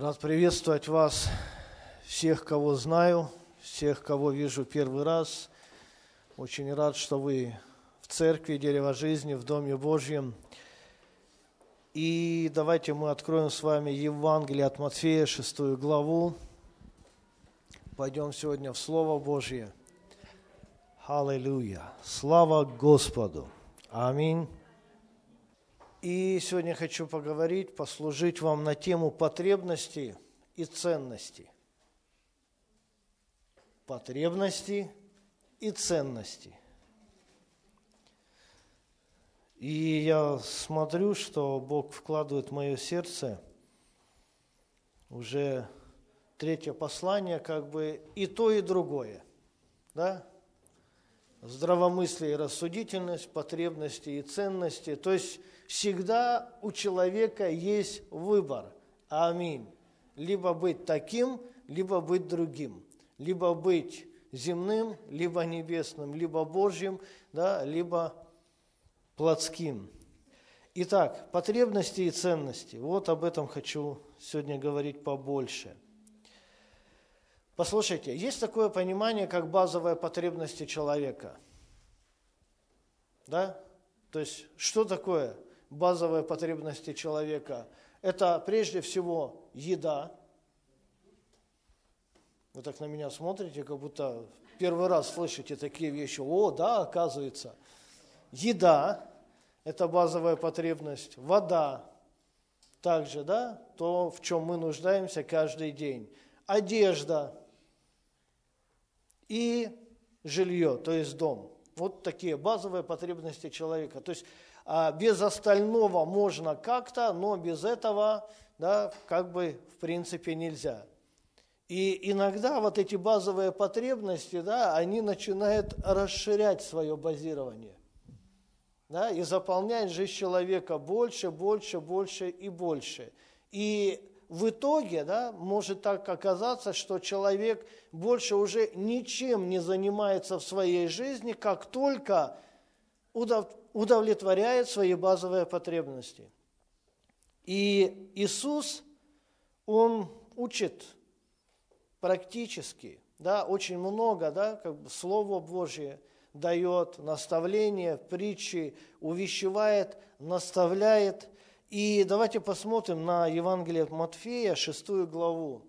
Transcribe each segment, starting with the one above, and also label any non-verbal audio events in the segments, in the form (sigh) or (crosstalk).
Рад приветствовать вас, всех, кого знаю, всех, кого вижу первый раз. Очень рад, что вы в церкви Дерево Жизни, в Доме Божьем. И давайте мы откроем с вами Евангелие от Матфея, шестую главу. Пойдем сегодня в Слово Божье. Аллилуйя! Слава Господу! Аминь. И сегодня хочу поговорить, послужить вам на тему потребностей и ценностей. Потребности и ценности. И я смотрю, что Бог вкладывает в мое сердце уже третье послание, как бы и то, и другое. Да? Здравомыслие и рассудительность, потребности и ценности. То есть всегда у человека есть выбор. Аминь. Либо быть таким, либо быть другим. Либо быть земным, либо небесным, либо Божьим, да, либо плотским. Итак, потребности и ценности. Вот об этом хочу сегодня говорить побольше. Послушайте, есть такое понимание, как базовые потребности человека. Да? То есть, что такое базовые потребности человека. Это прежде всего еда. Вы так на меня смотрите, как будто первый раз слышите такие вещи. О, да, оказывается. Еда – это базовая потребность. Вода – также, да, то, в чем мы нуждаемся каждый день. Одежда и жилье, то есть дом. Вот такие базовые потребности человека. То есть без остального можно как-то, но без этого, да, как бы в принципе нельзя. И иногда вот эти базовые потребности, да, они начинают расширять свое базирование. Да, и заполнять жизнь человека больше, больше, больше и больше. И в итоге да, может так оказаться, что человек больше уже ничем не занимается в своей жизни, как только удовлетворяет свои базовые потребности. И Иисус, Он учит практически, да, очень много, да, как бы Слово Божье дает наставление, притчи, увещевает, наставляет. И давайте посмотрим на Евангелие от Матфея, шестую главу,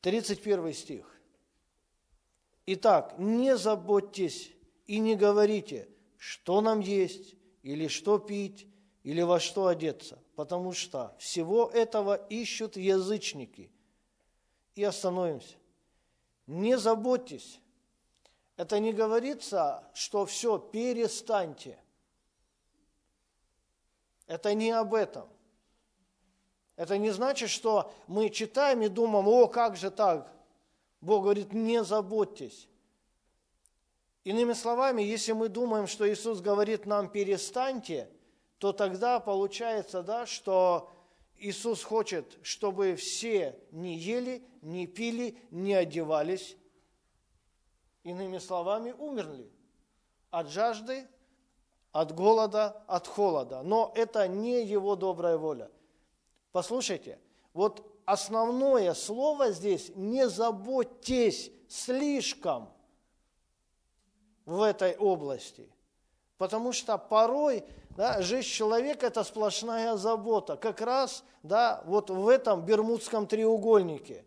31 а, стих. Итак, не заботьтесь и не говорите, что нам есть, или что пить, или во что одеться, потому что всего этого ищут язычники. И остановимся. Не заботьтесь. Это не говорится, что все, перестаньте. Это не об этом. Это не значит, что мы читаем и думаем, о, как же так? Бог говорит, не заботьтесь. Иными словами, если мы думаем, что Иисус говорит нам «перестаньте», то тогда получается, да, что Иисус хочет, чтобы все не ели, не пили, не одевались. Иными словами, умерли от жажды, от голода, от холода. Но это не Его добрая воля. Послушайте, вот основное слово здесь «не заботьтесь слишком» в этой области. Потому что порой да, жизнь человека – это сплошная забота. Как раз да, вот в этом Бермудском треугольнике,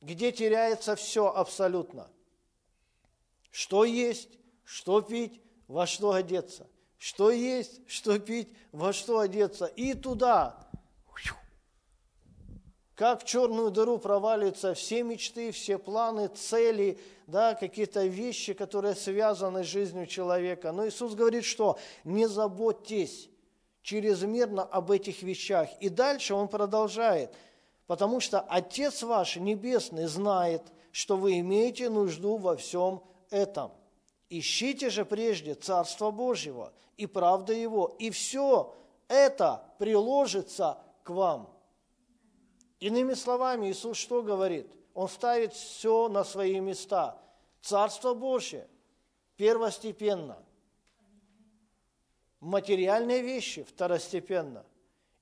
где теряется все абсолютно. Что есть, что пить, во что одеться. Что есть, что пить, во что одеться. И туда как в черную дыру проваливаются все мечты, все планы, цели, да, какие-то вещи, которые связаны с жизнью человека. Но Иисус говорит, что не заботьтесь чрезмерно об этих вещах. И дальше Он продолжает, потому что Отец ваш Небесный знает, что вы имеете нужду во всем этом. Ищите же прежде Царство Божьего и правда Его, и все это приложится к вам. Иными словами, Иисус что говорит? Он ставит все на свои места. Царство Божье первостепенно. Материальные вещи второстепенно.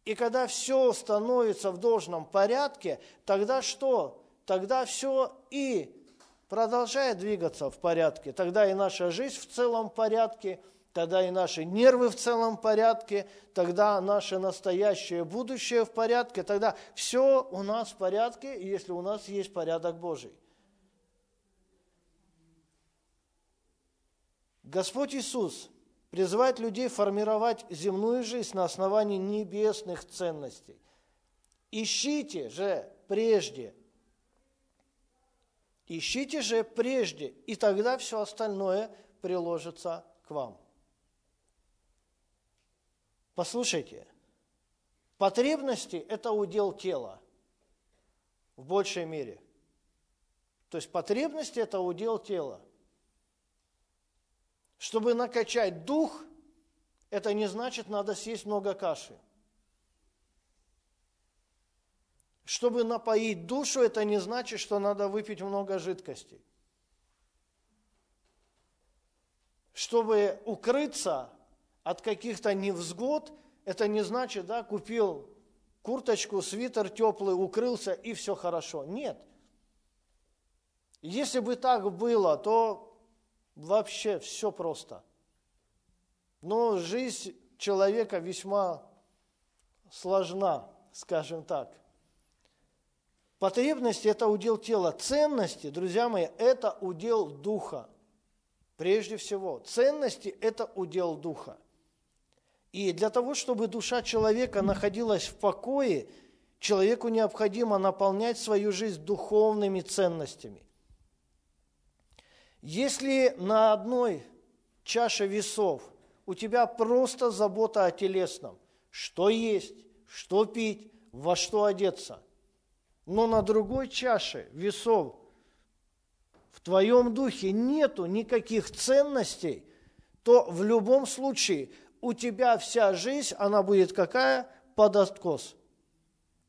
И когда все становится в должном порядке, тогда что? Тогда все и продолжает двигаться в порядке. Тогда и наша жизнь в целом порядке, тогда и наши нервы в целом порядке, тогда наше настоящее будущее в порядке, тогда все у нас в порядке, если у нас есть порядок Божий. Господь Иисус призывает людей формировать земную жизнь на основании небесных ценностей. Ищите же прежде, ищите же прежде, и тогда все остальное приложится к вам. Послушайте, потребности – это удел тела в большей мере. То есть потребности – это удел тела. Чтобы накачать дух, это не значит, надо съесть много каши. Чтобы напоить душу, это не значит, что надо выпить много жидкости. Чтобы укрыться от каких-то невзгод, это не значит, да, купил курточку, свитер теплый, укрылся и все хорошо. Нет. Если бы так было, то Вообще все просто. Но жизнь человека весьма сложна, скажем так. Потребности – это удел тела. Ценности, друзья мои, это удел духа. Прежде всего, ценности – это удел духа. И для того, чтобы душа человека находилась в покое, человеку необходимо наполнять свою жизнь духовными ценностями. Если на одной чаше весов у тебя просто забота о телесном, что есть, что пить, во что одеться, но на другой чаше весов в твоем духе нету никаких ценностей, то в любом случае у тебя вся жизнь, она будет какая? Под откос –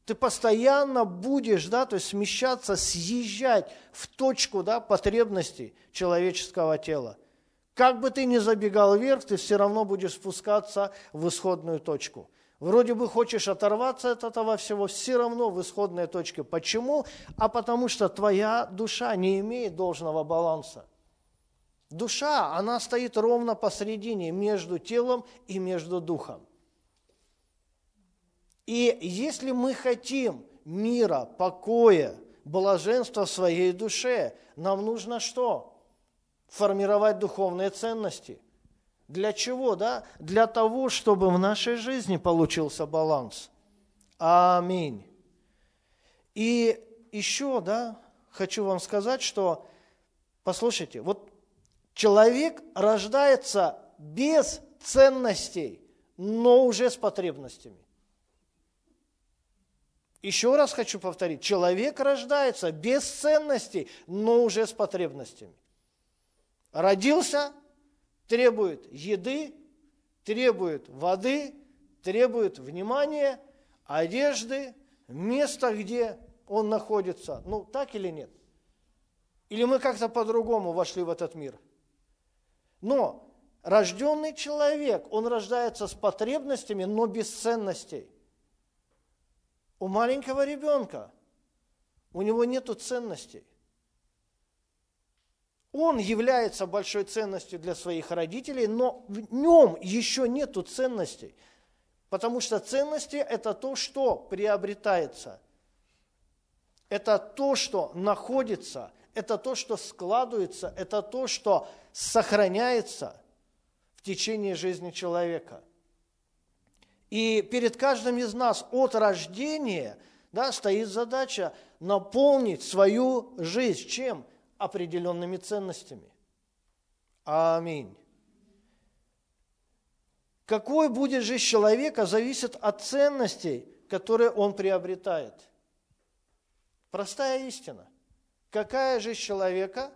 ты постоянно будешь, да, то есть смещаться, съезжать в точку, да, потребностей человеческого тела. Как бы ты ни забегал вверх, ты все равно будешь спускаться в исходную точку. Вроде бы хочешь оторваться от этого всего, все равно в исходной точке. Почему? А потому что твоя душа не имеет должного баланса. Душа, она стоит ровно посередине между телом и между духом. И если мы хотим мира, покоя, блаженства в своей душе, нам нужно что? Формировать духовные ценности. Для чего, да? Для того, чтобы в нашей жизни получился баланс. Аминь. И еще, да, хочу вам сказать, что, послушайте, вот человек рождается без ценностей, но уже с потребностями. Еще раз хочу повторить, человек рождается без ценностей, но уже с потребностями. Родился, требует еды, требует воды, требует внимания, одежды, места, где он находится. Ну, так или нет? Или мы как-то по-другому вошли в этот мир? Но рожденный человек, он рождается с потребностями, но без ценностей. У маленького ребенка у него нет ценностей. Он является большой ценностью для своих родителей, но в нем еще нет ценностей. Потому что ценности – это то, что приобретается. Это то, что находится, это то, что складывается, это то, что сохраняется в течение жизни человека. И перед каждым из нас от рождения да, стоит задача наполнить свою жизнь чем? Определенными ценностями. Аминь. Какой будет жизнь человека, зависит от ценностей, которые он приобретает. Простая истина. Какая жизнь человека?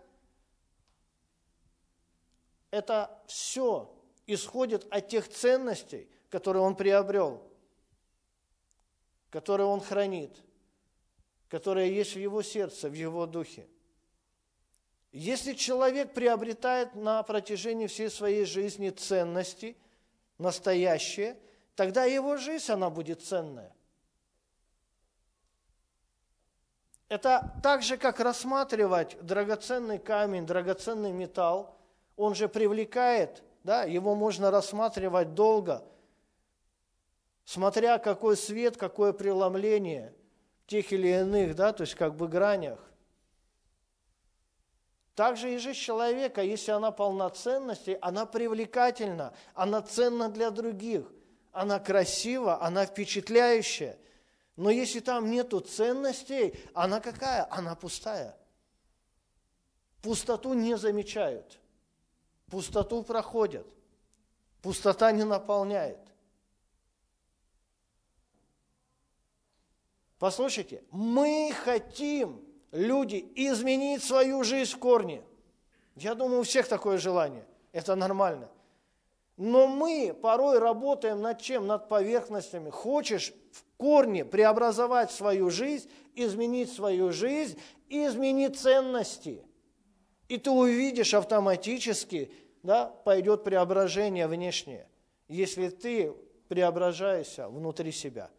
Это все исходит от тех ценностей, который он приобрел, который он хранит, которые есть в его сердце, в его духе. Если человек приобретает на протяжении всей своей жизни ценности, настоящие, тогда его жизнь, она будет ценная. Это так же, как рассматривать драгоценный камень, драгоценный металл. Он же привлекает, да, его можно рассматривать долго, смотря какой свет, какое преломление тех или иных, да, то есть как бы гранях. Также и жизнь человека, если она полноценности, она привлекательна, она ценна для других, она красива, она впечатляющая – но если там нету ценностей, она какая? Она пустая. Пустоту не замечают. Пустоту проходят. Пустота не наполняет. Послушайте, мы хотим, люди, изменить свою жизнь в корне. Я думаю, у всех такое желание. Это нормально. Но мы порой работаем над чем? Над поверхностями. Хочешь в корне преобразовать свою жизнь, изменить свою жизнь, изменить ценности. И ты увидишь автоматически, да, пойдет преображение внешнее, если ты преображаешься внутри себя.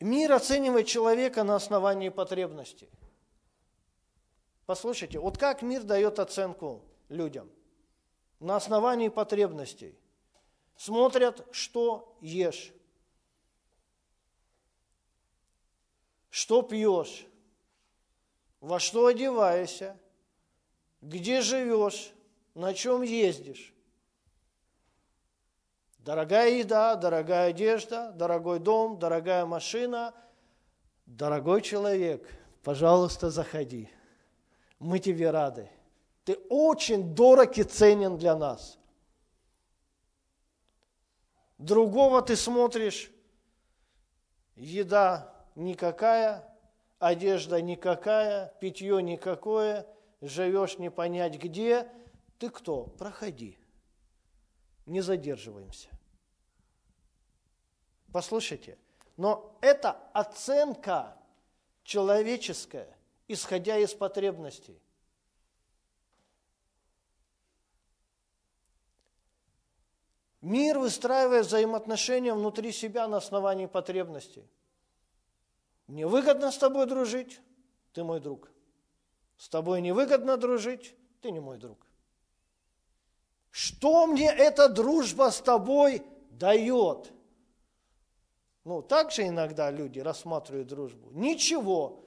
Мир оценивает человека на основании потребностей. Послушайте, вот как мир дает оценку людям? На основании потребностей смотрят, что ешь, что пьешь, во что одеваешься, где живешь, на чем ездишь. Дорогая еда, дорогая одежда, дорогой дом, дорогая машина, дорогой человек, пожалуйста, заходи. Мы тебе рады. Ты очень дорог и ценен для нас – Другого ты смотришь, еда никакая, одежда никакая, питье никакое, живешь не понять где. Ты кто? Проходи. Не задерживаемся. Послушайте, но это оценка человеческая, исходя из потребностей. Мир выстраивает взаимоотношения внутри себя на основании потребностей. Мне выгодно с тобой дружить, ты мой друг. С тобой невыгодно дружить, ты не мой друг. Что мне эта дружба с тобой дает? Ну, так же иногда люди рассматривают дружбу. Ничего.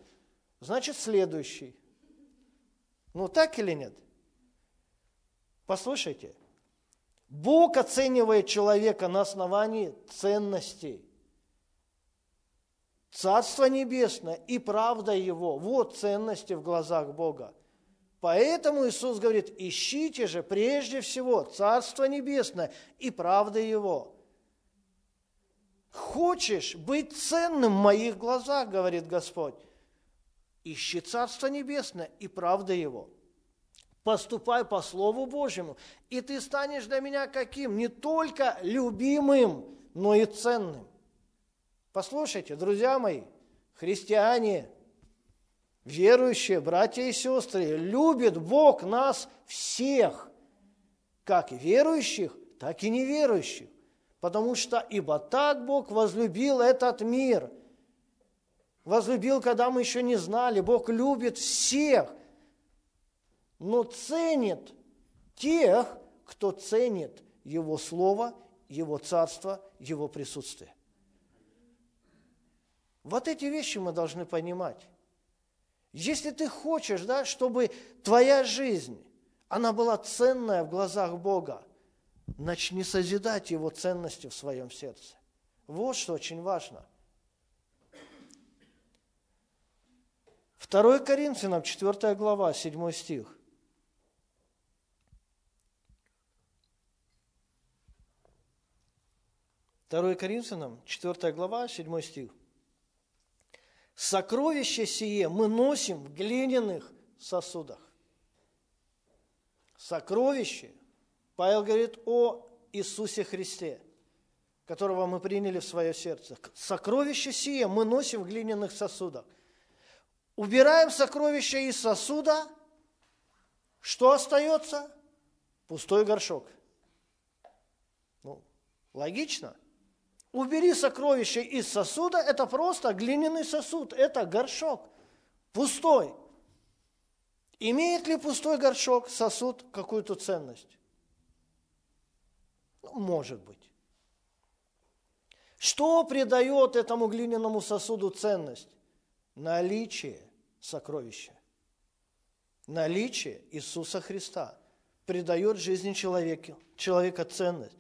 Значит, следующий. Ну, так или нет? Послушайте, Бог оценивает человека на основании ценностей. Царство Небесное и правда Его – вот ценности в глазах Бога. Поэтому Иисус говорит, ищите же прежде всего Царство Небесное и правда Его. Хочешь быть ценным в моих глазах, говорит Господь, ищи Царство Небесное и правда Его – поступай по Слову Божьему, и ты станешь для меня каким? Не только любимым, но и ценным. Послушайте, друзья мои, христиане, верующие, братья и сестры, любит Бог нас всех, как верующих, так и неверующих. Потому что ибо так Бог возлюбил этот мир. Возлюбил, когда мы еще не знали. Бог любит всех – но ценит тех, кто ценит Его Слово, Его Царство, Его присутствие. Вот эти вещи мы должны понимать. Если ты хочешь, да, чтобы твоя жизнь, она была ценная в глазах Бога, начни созидать Его ценности в своем сердце. Вот что очень важно. 2 Коринфянам, 4 глава, 7 стих. 2 Коринфянам, 4 глава, 7 стих. «Сокровище сие мы носим в глиняных сосудах». Сокровище, Павел говорит о Иисусе Христе, которого мы приняли в свое сердце. Сокровище сие мы носим в глиняных сосудах. Убираем сокровище из сосуда, что остается? Пустой горшок – Логично? Убери сокровище из сосуда, это просто глиняный сосуд, это горшок, пустой. Имеет ли пустой горшок, сосуд какую-то ценность? Ну, может быть. Что придает этому глиняному сосуду ценность? Наличие сокровища. Наличие Иисуса Христа придает жизни человека, человека ценность.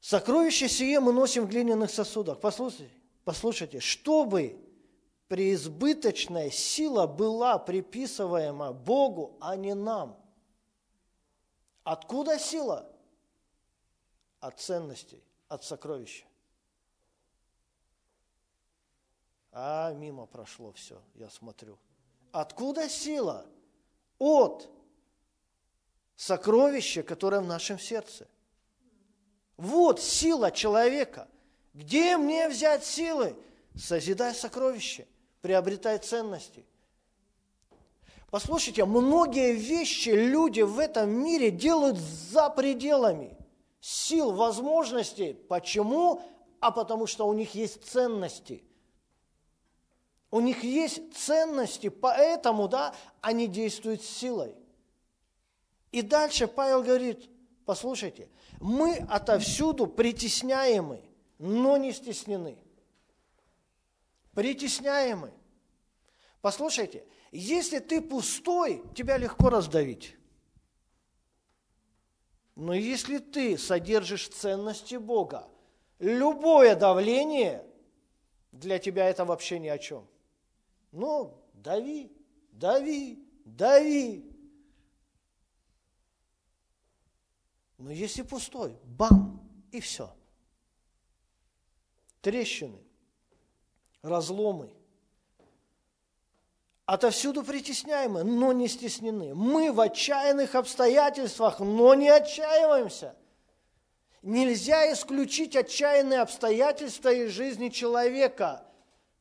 Сокровище сие мы носим в глиняных сосудах. Послушайте, послушайте, чтобы преизбыточная сила была приписываема Богу, а не нам. Откуда сила? От ценностей, от сокровища. А мимо прошло все, я смотрю. Откуда сила? От сокровища, которое в нашем сердце – вот сила человека. Где мне взять силы? Созидай сокровища, приобретай ценности. Послушайте, многие вещи люди в этом мире делают за пределами сил, возможностей. Почему? А потому что у них есть ценности. У них есть ценности, поэтому, да, они действуют силой. И дальше Павел говорит, послушайте, мы отовсюду притесняемы, но не стеснены. Притесняемы. Послушайте, если ты пустой, тебя легко раздавить. Но если ты содержишь ценности Бога, любое давление для тебя это вообще ни о чем. Ну, дави, дави, дави, Но если пустой, бам, и все. Трещины, разломы. Отовсюду притесняемы, но не стеснены. Мы в отчаянных обстоятельствах, но не отчаиваемся. Нельзя исключить отчаянные обстоятельства из жизни человека,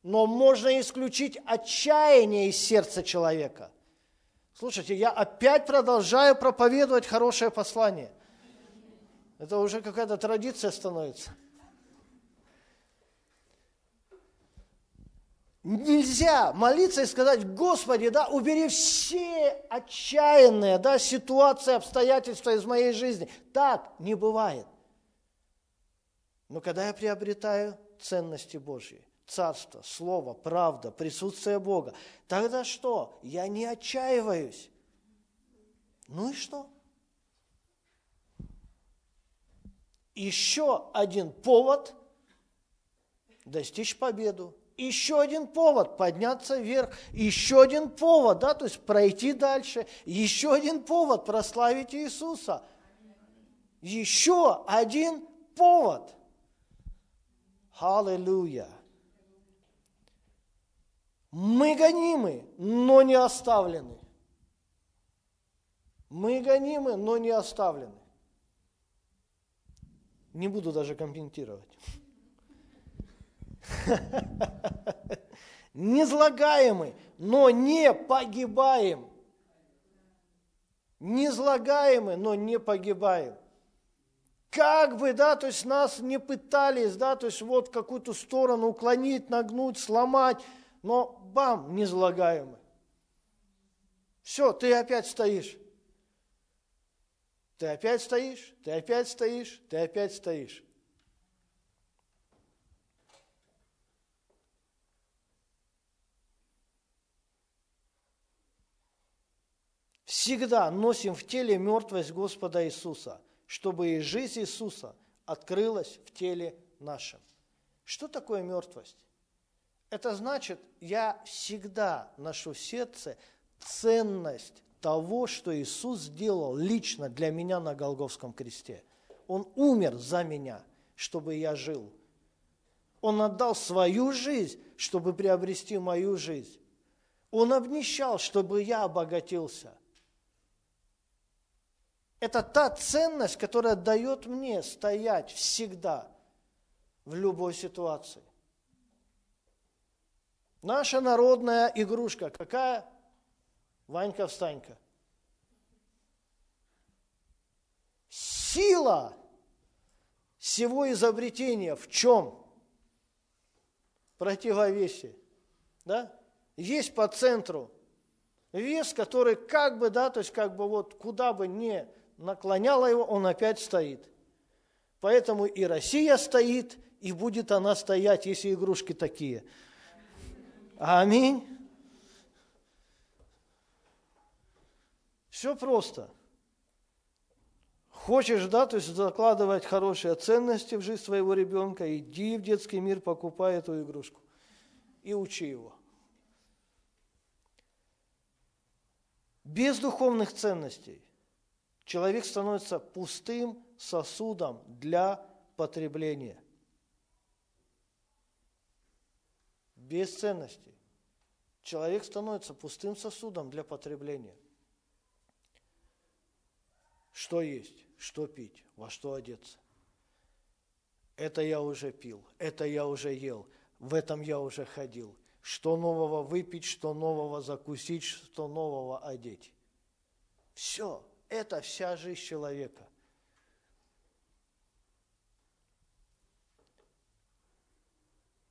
но можно исключить отчаяние из сердца человека. Слушайте, я опять продолжаю проповедовать хорошее послание. Это уже какая-то традиция становится. Нельзя молиться и сказать, Господи, да, убери все отчаянные да, ситуации, обстоятельства из моей жизни. Так не бывает. Но когда я приобретаю ценности Божьи, Царство, Слово, правда, присутствие Бога, тогда что? Я не отчаиваюсь. Ну и что? Еще один повод достичь победу. Еще один повод подняться вверх, еще один повод, да, то есть пройти дальше, еще один повод прославить Иисуса. Еще один повод. Аллилуйя. Мы гонимы, но не оставлены. Мы гонимы, но не оставлены. Не буду даже комментировать. (laughs) Незлагаемый, но не погибаем. Незлагаемый, но не погибаем. Как бы, да, то есть нас не пытались, да, то есть вот какую-то сторону уклонить, нагнуть, сломать, но бам, незлагаемый. Все, ты опять стоишь. Ты опять стоишь, ты опять стоишь, ты опять стоишь. Всегда носим в теле мертвость Господа Иисуса, чтобы и жизнь Иисуса открылась в теле нашем. Что такое мертвость? Это значит, я всегда ношу в сердце ценность того, что Иисус сделал лично для меня на Голговском кресте. Он умер за меня, чтобы я жил. Он отдал свою жизнь, чтобы приобрести мою жизнь. Он обнищал, чтобы я обогатился. Это та ценность, которая дает мне стоять всегда в любой ситуации. Наша народная игрушка какая? Ванька, встанька. Сила, всего изобретения в чем? Противовесие. Да? Есть по центру вес, который как бы, да, то есть как бы вот куда бы не наклоняла его, он опять стоит. Поэтому и Россия стоит, и будет она стоять, если игрушки такие. Аминь. Все просто. Хочешь, да, то есть закладывать хорошие ценности в жизнь своего ребенка, иди в детский мир, покупай эту игрушку и учи его. Без духовных ценностей человек становится пустым сосудом для потребления. Без ценностей человек становится пустым сосудом для потребления. Что есть, что пить, во что одеться. Это я уже пил, это я уже ел, в этом я уже ходил. Что нового выпить, что нового закусить, что нового одеть. Все, это вся жизнь человека.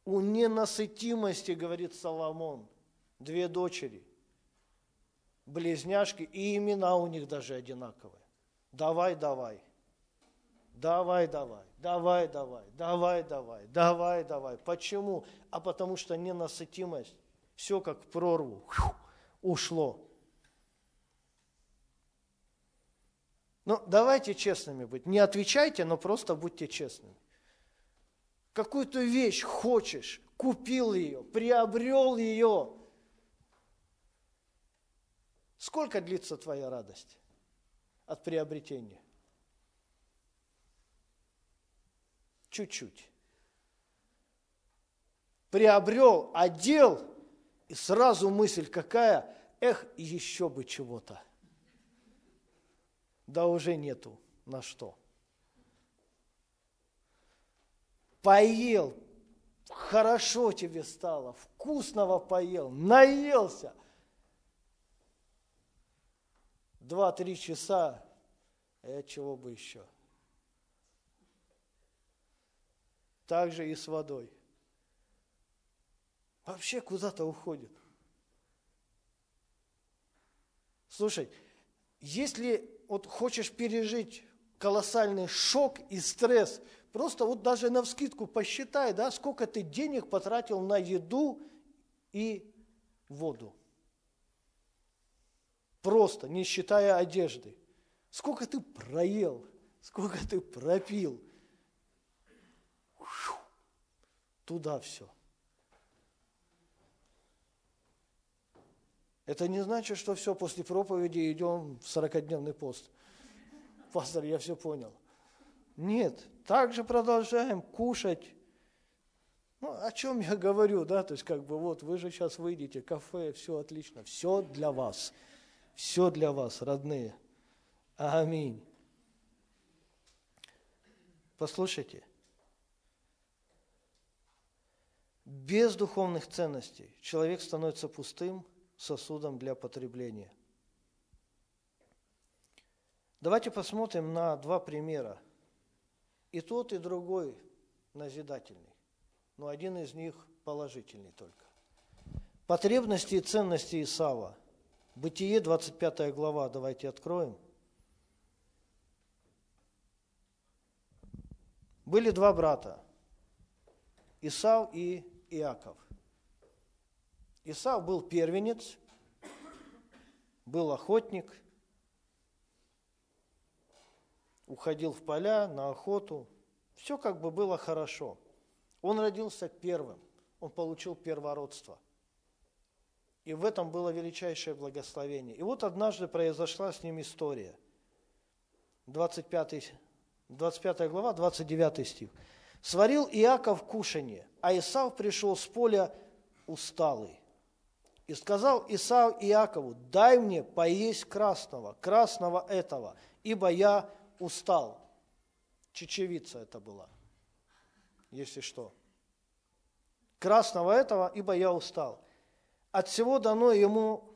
У ненасытимости, говорит Соломон, две дочери, близняшки, и имена у них даже одинаковые. Давай, давай. Давай, давай, давай, давай, давай, давай, давай, давай. Почему? А потому что ненасытимость, все как в прорву, ушло. Ну, давайте честными быть. Не отвечайте, но просто будьте честными. Какую-то вещь хочешь, купил ее, приобрел ее. Сколько длится твоя радость от приобретения? чуть-чуть. Приобрел, одел, и сразу мысль какая, эх, еще бы чего-то. Да уже нету на что. Поел, хорошо тебе стало, вкусного поел, наелся. Два-три часа, а чего бы еще – так же и с водой. Вообще куда-то уходит. Слушай, если вот хочешь пережить колоссальный шок и стресс, просто вот даже на вскидку посчитай, да, сколько ты денег потратил на еду и воду. Просто, не считая одежды. Сколько ты проел, сколько ты пропил – туда все. Это не значит, что все, после проповеди идем в 40-дневный пост. Пастор, я все понял. Нет, также продолжаем кушать. Ну, о чем я говорю, да, то есть как бы вот вы же сейчас выйдете, кафе, все отлично, все для вас, все для вас, родные. Аминь. Послушайте, Без духовных ценностей человек становится пустым сосудом для потребления. Давайте посмотрим на два примера. И тот, и другой назидательный, но один из них положительный только. Потребности и ценности Исава. Бытие, 25 глава, давайте откроем. Были два брата, Исав и Иаков. Исав был первенец, был охотник, уходил в поля, на охоту. Все как бы было хорошо. Он родился первым, он получил первородство. И в этом было величайшее благословение. И вот однажды произошла с ним история. 25, 25 глава, 29 стих. Сварил Иаков кушанье, а Исав пришел с поля усталый. И сказал Исав Иакову, дай мне поесть красного, красного этого, ибо я устал. Чечевица это была, если что. Красного этого, ибо я устал. От всего дано ему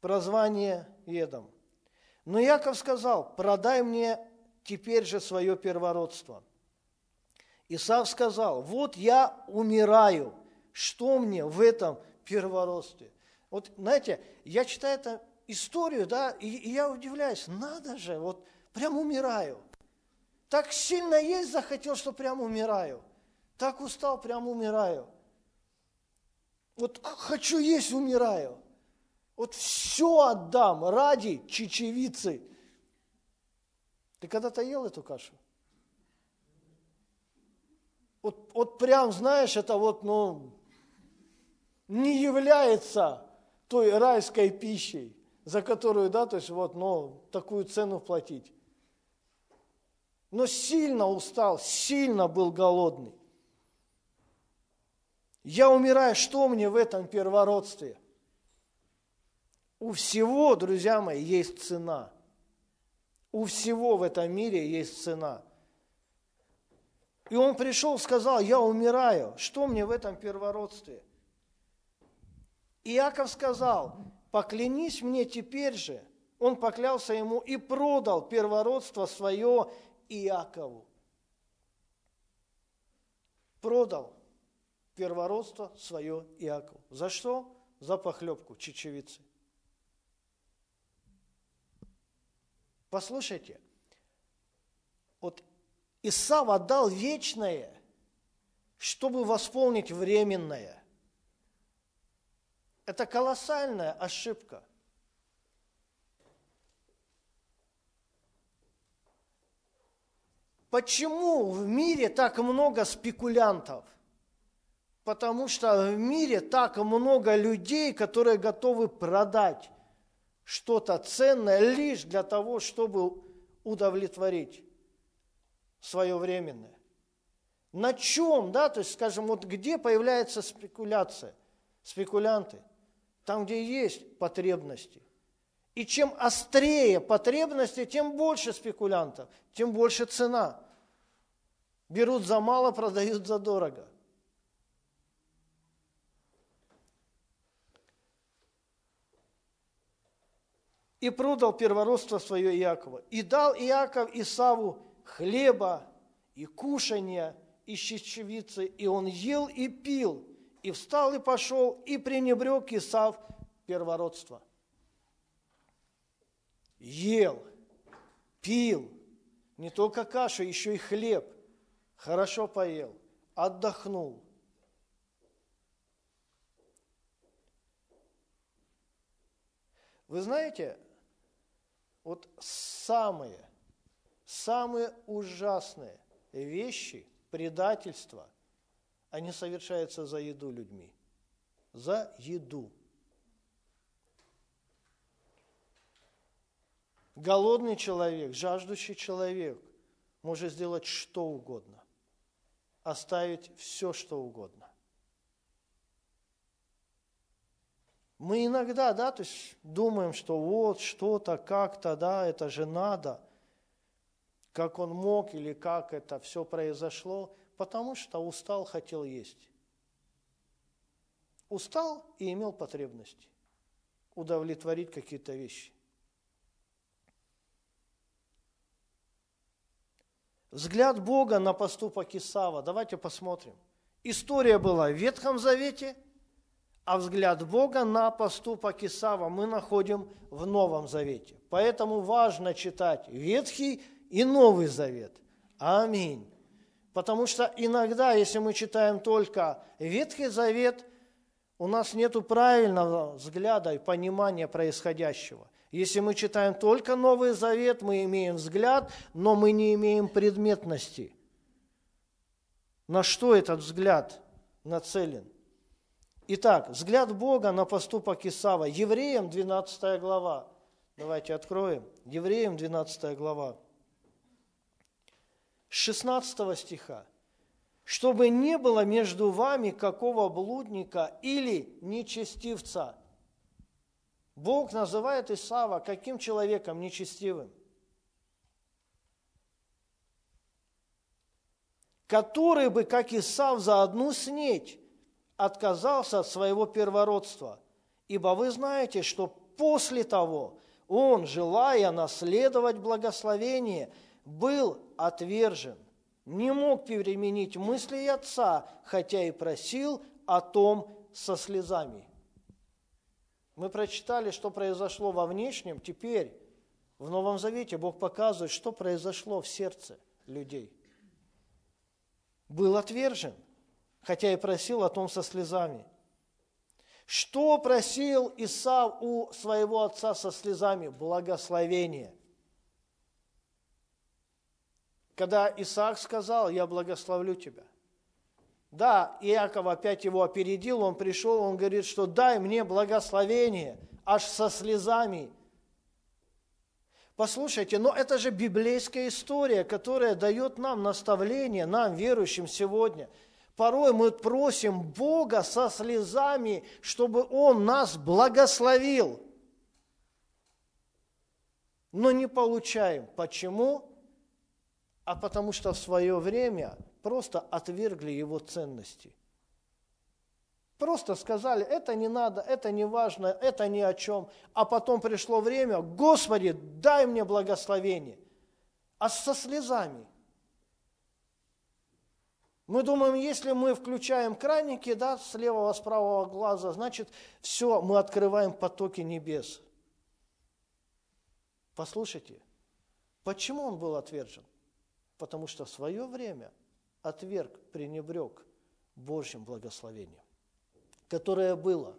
прозвание Едом. Но Яков сказал, продай мне теперь же свое первородство – Исав сказал, вот я умираю, что мне в этом первородстве? Вот, знаете, я читаю эту историю, да, и, и я удивляюсь, надо же, вот прям умираю. Так сильно есть захотел, что прям умираю. Так устал, прям умираю. Вот хочу есть, умираю. Вот все отдам ради чечевицы. Ты когда-то ел эту кашу? Вот, вот прям, знаешь, это вот, ну, не является той райской пищей, за которую, да, то есть вот, ну, такую цену платить. Но сильно устал, сильно был голодный. Я умираю, что мне в этом первородстве? У всего, друзья мои, есть цена. У всего в этом мире есть цена. И он пришел, сказал, я умираю, что мне в этом первородстве? Иаков сказал, поклянись мне теперь же. Он поклялся ему и продал первородство свое Иакову. Продал первородство свое Иакову. За что? За похлебку чечевицы. Послушайте, вот Исав отдал вечное, чтобы восполнить временное. Это колоссальная ошибка. Почему в мире так много спекулянтов? Потому что в мире так много людей, которые готовы продать что-то ценное лишь для того, чтобы удовлетворить свое временное. На чем, да, то есть, скажем, вот где появляется спекуляция, спекулянты? Там, где есть потребности. И чем острее потребности, тем больше спекулянтов, тем больше цена. Берут за мало, продают за дорого. И продал первородство свое Иакова. И дал Иаков Исаву хлеба и кушания, и щечевицы, и он ел и пил, и встал и пошел, и пренебрег Исав первородство. Ел, пил, не только кашу, еще и хлеб, хорошо поел, отдохнул. Вы знаете, вот самые, самые ужасные вещи, предательства, они совершаются за еду людьми. За еду. Голодный человек, жаждущий человек может сделать что угодно, оставить все, что угодно. Мы иногда, да, то есть думаем, что вот что-то, как-то, да, это же надо, как он мог или как это все произошло, потому что устал, хотел есть. Устал и имел потребность удовлетворить какие-то вещи. Взгляд Бога на поступок Исава. Давайте посмотрим. История была в Ветхом Завете – а взгляд Бога на поступок Исава мы находим в Новом Завете. Поэтому важно читать Ветхий и Новый Завет. Аминь. Потому что иногда, если мы читаем только Ветхий Завет, у нас нет правильного взгляда и понимания происходящего. Если мы читаем только Новый Завет, мы имеем взгляд, но мы не имеем предметности. На что этот взгляд нацелен? Итак, взгляд Бога на поступок Исава. Евреям 12 глава. Давайте откроем. Евреям 12 глава. 16 стиха. «Чтобы не было между вами какого блудника или нечестивца». Бог называет Исава каким человеком нечестивым? который бы, как Исав, за одну снеть отказался от своего первородства, ибо вы знаете, что после того он, желая наследовать благословение, был отвержен, не мог переменить мысли отца, хотя и просил о том со слезами. Мы прочитали, что произошло во внешнем, теперь в Новом Завете Бог показывает, что произошло в сердце людей. Был отвержен, хотя и просил о том со слезами. Что просил Исав у своего отца со слезами? Благословение. Когда Исаак сказал, я благословлю тебя. Да, Иаков опять его опередил, он пришел, он говорит, что дай мне благословение, аж со слезами. Послушайте, но это же библейская история, которая дает нам наставление, нам, верующим сегодня. Порой мы просим Бога со слезами, чтобы Он нас благословил. Но не получаем. Почему? А потому что в свое время просто отвергли его ценности. Просто сказали, это не надо, это не важно, это ни о чем. А потом пришло время, Господи, дай мне благословение. А со слезами. Мы думаем, если мы включаем краники, да, с левого, с правого глаза, значит, все, мы открываем потоки небес. Послушайте, почему он был отвержен? Потому что в свое время отверг, пренебрег Божьим благословением, которое было.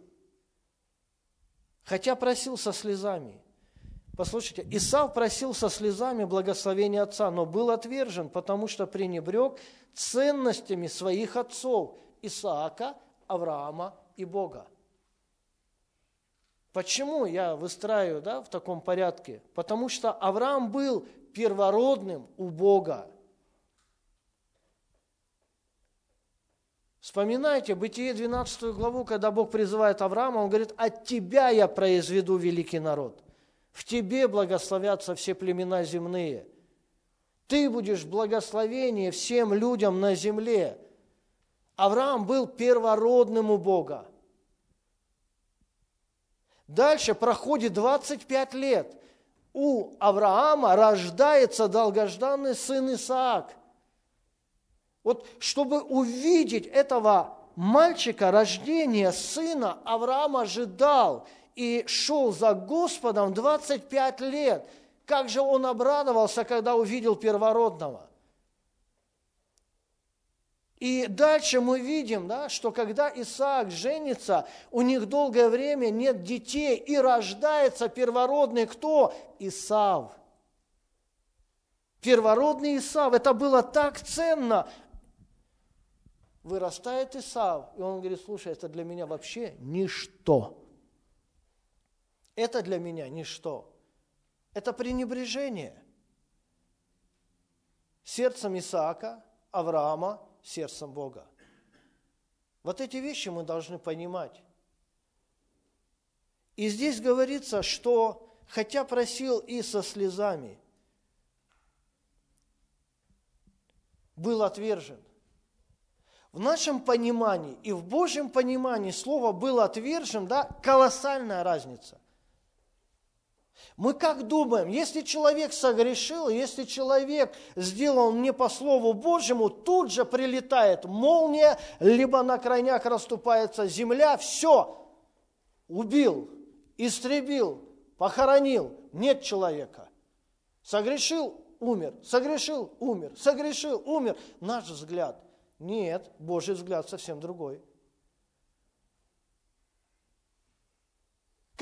Хотя просил со слезами. Послушайте, Исав просил со слезами благословения отца, но был отвержен, потому что пренебрег ценностями своих отцов Исаака, Авраама и Бога. Почему я выстраиваю да, в таком порядке? Потому что Авраам был первородным у Бога. Вспоминайте Бытие 12 главу, когда Бог призывает Авраама, Он говорит, от тебя я произведу великий народ. В тебе благословятся все племена земные. Ты будешь благословение всем людям на земле. Авраам был первородным у Бога. Дальше проходит 25 лет. У Авраама рождается долгожданный сын Исаак – вот чтобы увидеть этого мальчика, рождения сына, Авраам ожидал и шел за Господом 25 лет. Как же он обрадовался, когда увидел первородного. И дальше мы видим, да, что когда Исаак женится, у них долгое время нет детей, и рождается первородный кто? Исав. Первородный Исав. Это было так ценно вырастает Исав, и он говорит, слушай, это для меня вообще ничто. Это для меня ничто. Это пренебрежение сердцем Исаака, Авраама, сердцем Бога. Вот эти вещи мы должны понимать. И здесь говорится, что хотя просил и со слезами, был отвержен. В нашем понимании и в Божьем понимании слово было отвержен, да, колоссальная разница. Мы как думаем, если человек согрешил, если человек сделал не по Слову Божьему, тут же прилетает молния, либо на крайнях расступается земля, все, убил, истребил, похоронил, нет человека. Согрешил, умер, согрешил, умер, согрешил, умер. Наш взгляд – нет, Божий взгляд совсем другой.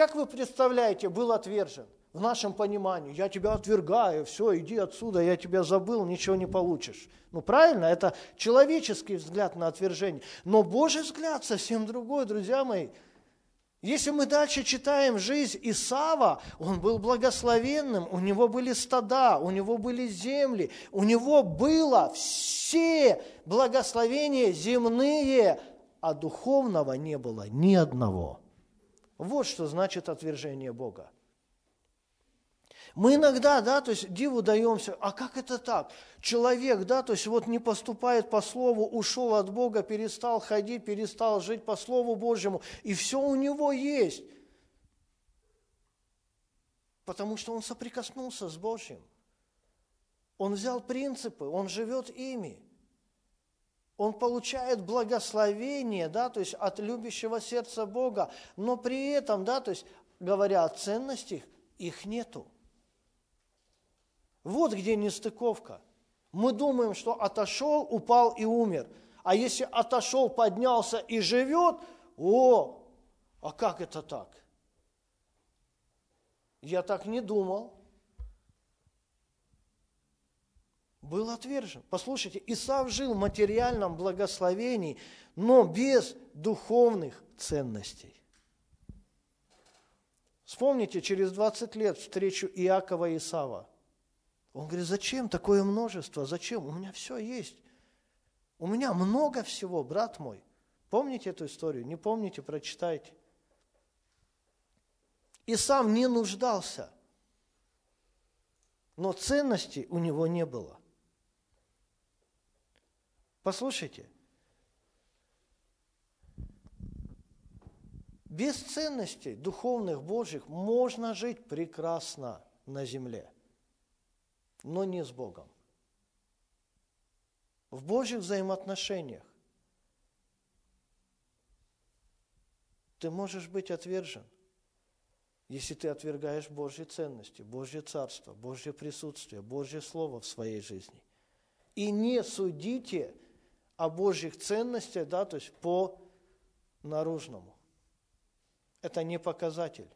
Как вы представляете, был отвержен в нашем понимании? Я тебя отвергаю, все, иди отсюда, я тебя забыл, ничего не получишь. Ну правильно, это человеческий взгляд на отвержение. Но Божий взгляд совсем другой, друзья мои – если мы дальше читаем жизнь Исава, он был благословенным, у него были стада, у него были земли, у него было все благословения земные, а духовного не было ни одного. Вот что значит отвержение Бога. Мы иногда, да, то есть диву даемся, а как это так? Человек, да, то есть вот не поступает по Слову, ушел от Бога, перестал ходить, перестал жить по Слову Божьему, и все у него есть. Потому что он соприкоснулся с Божьим. Он взял принципы, он живет ими. Он получает благословение, да, то есть от любящего сердца Бога, но при этом, да, то есть говоря о ценностях, их нету. Вот где нестыковка. Мы думаем, что отошел, упал и умер. А если отошел, поднялся и живет, о, а как это так? Я так не думал. Был отвержен. Послушайте, Исав жил в материальном благословении, но без духовных ценностей. Вспомните, через 20 лет встречу Иакова и Исава. Он говорит, зачем такое множество? Зачем? У меня все есть. У меня много всего, брат мой. Помните эту историю? Не помните, прочитайте. И сам не нуждался, но ценностей у него не было. Послушайте, без ценностей духовных Божьих можно жить прекрасно на земле, но не с Богом. В Божьих взаимоотношениях ты можешь быть отвержен, если ты отвергаешь Божьи ценности, Божье Царство, Божье присутствие, Божье Слово в своей жизни. И не судите – о Божьих ценностях, да, то есть по наружному. Это не показатель.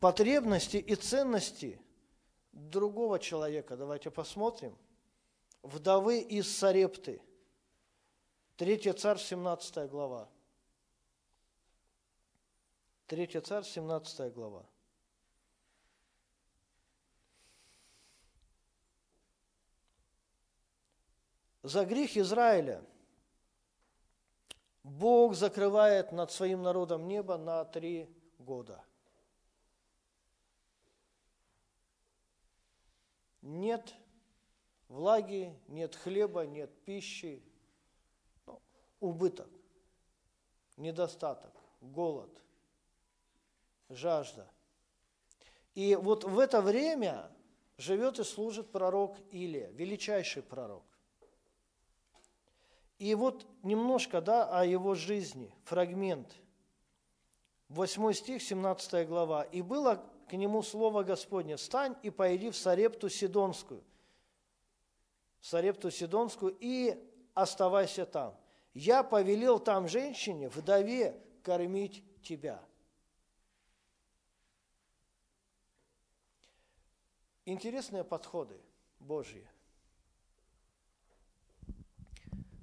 Потребности и ценности другого человека. Давайте посмотрим. Вдовы из Сарепты. Третья царь, 17 глава. Третья царь, 17 глава. За грех Израиля Бог закрывает над своим народом небо на три года. Нет влаги, нет хлеба, нет пищи, ну, убыток, недостаток, голод, жажда. И вот в это время живет и служит пророк Илия, величайший пророк. И вот немножко да, о его жизни, фрагмент. 8 стих, 17 глава. «И было к нему слово Господне, встань и пойди в Сарепту Сидонскую, Сарепту Сидонскую, и оставайся там. Я повелел там женщине, вдове, кормить тебя». Интересные подходы Божьи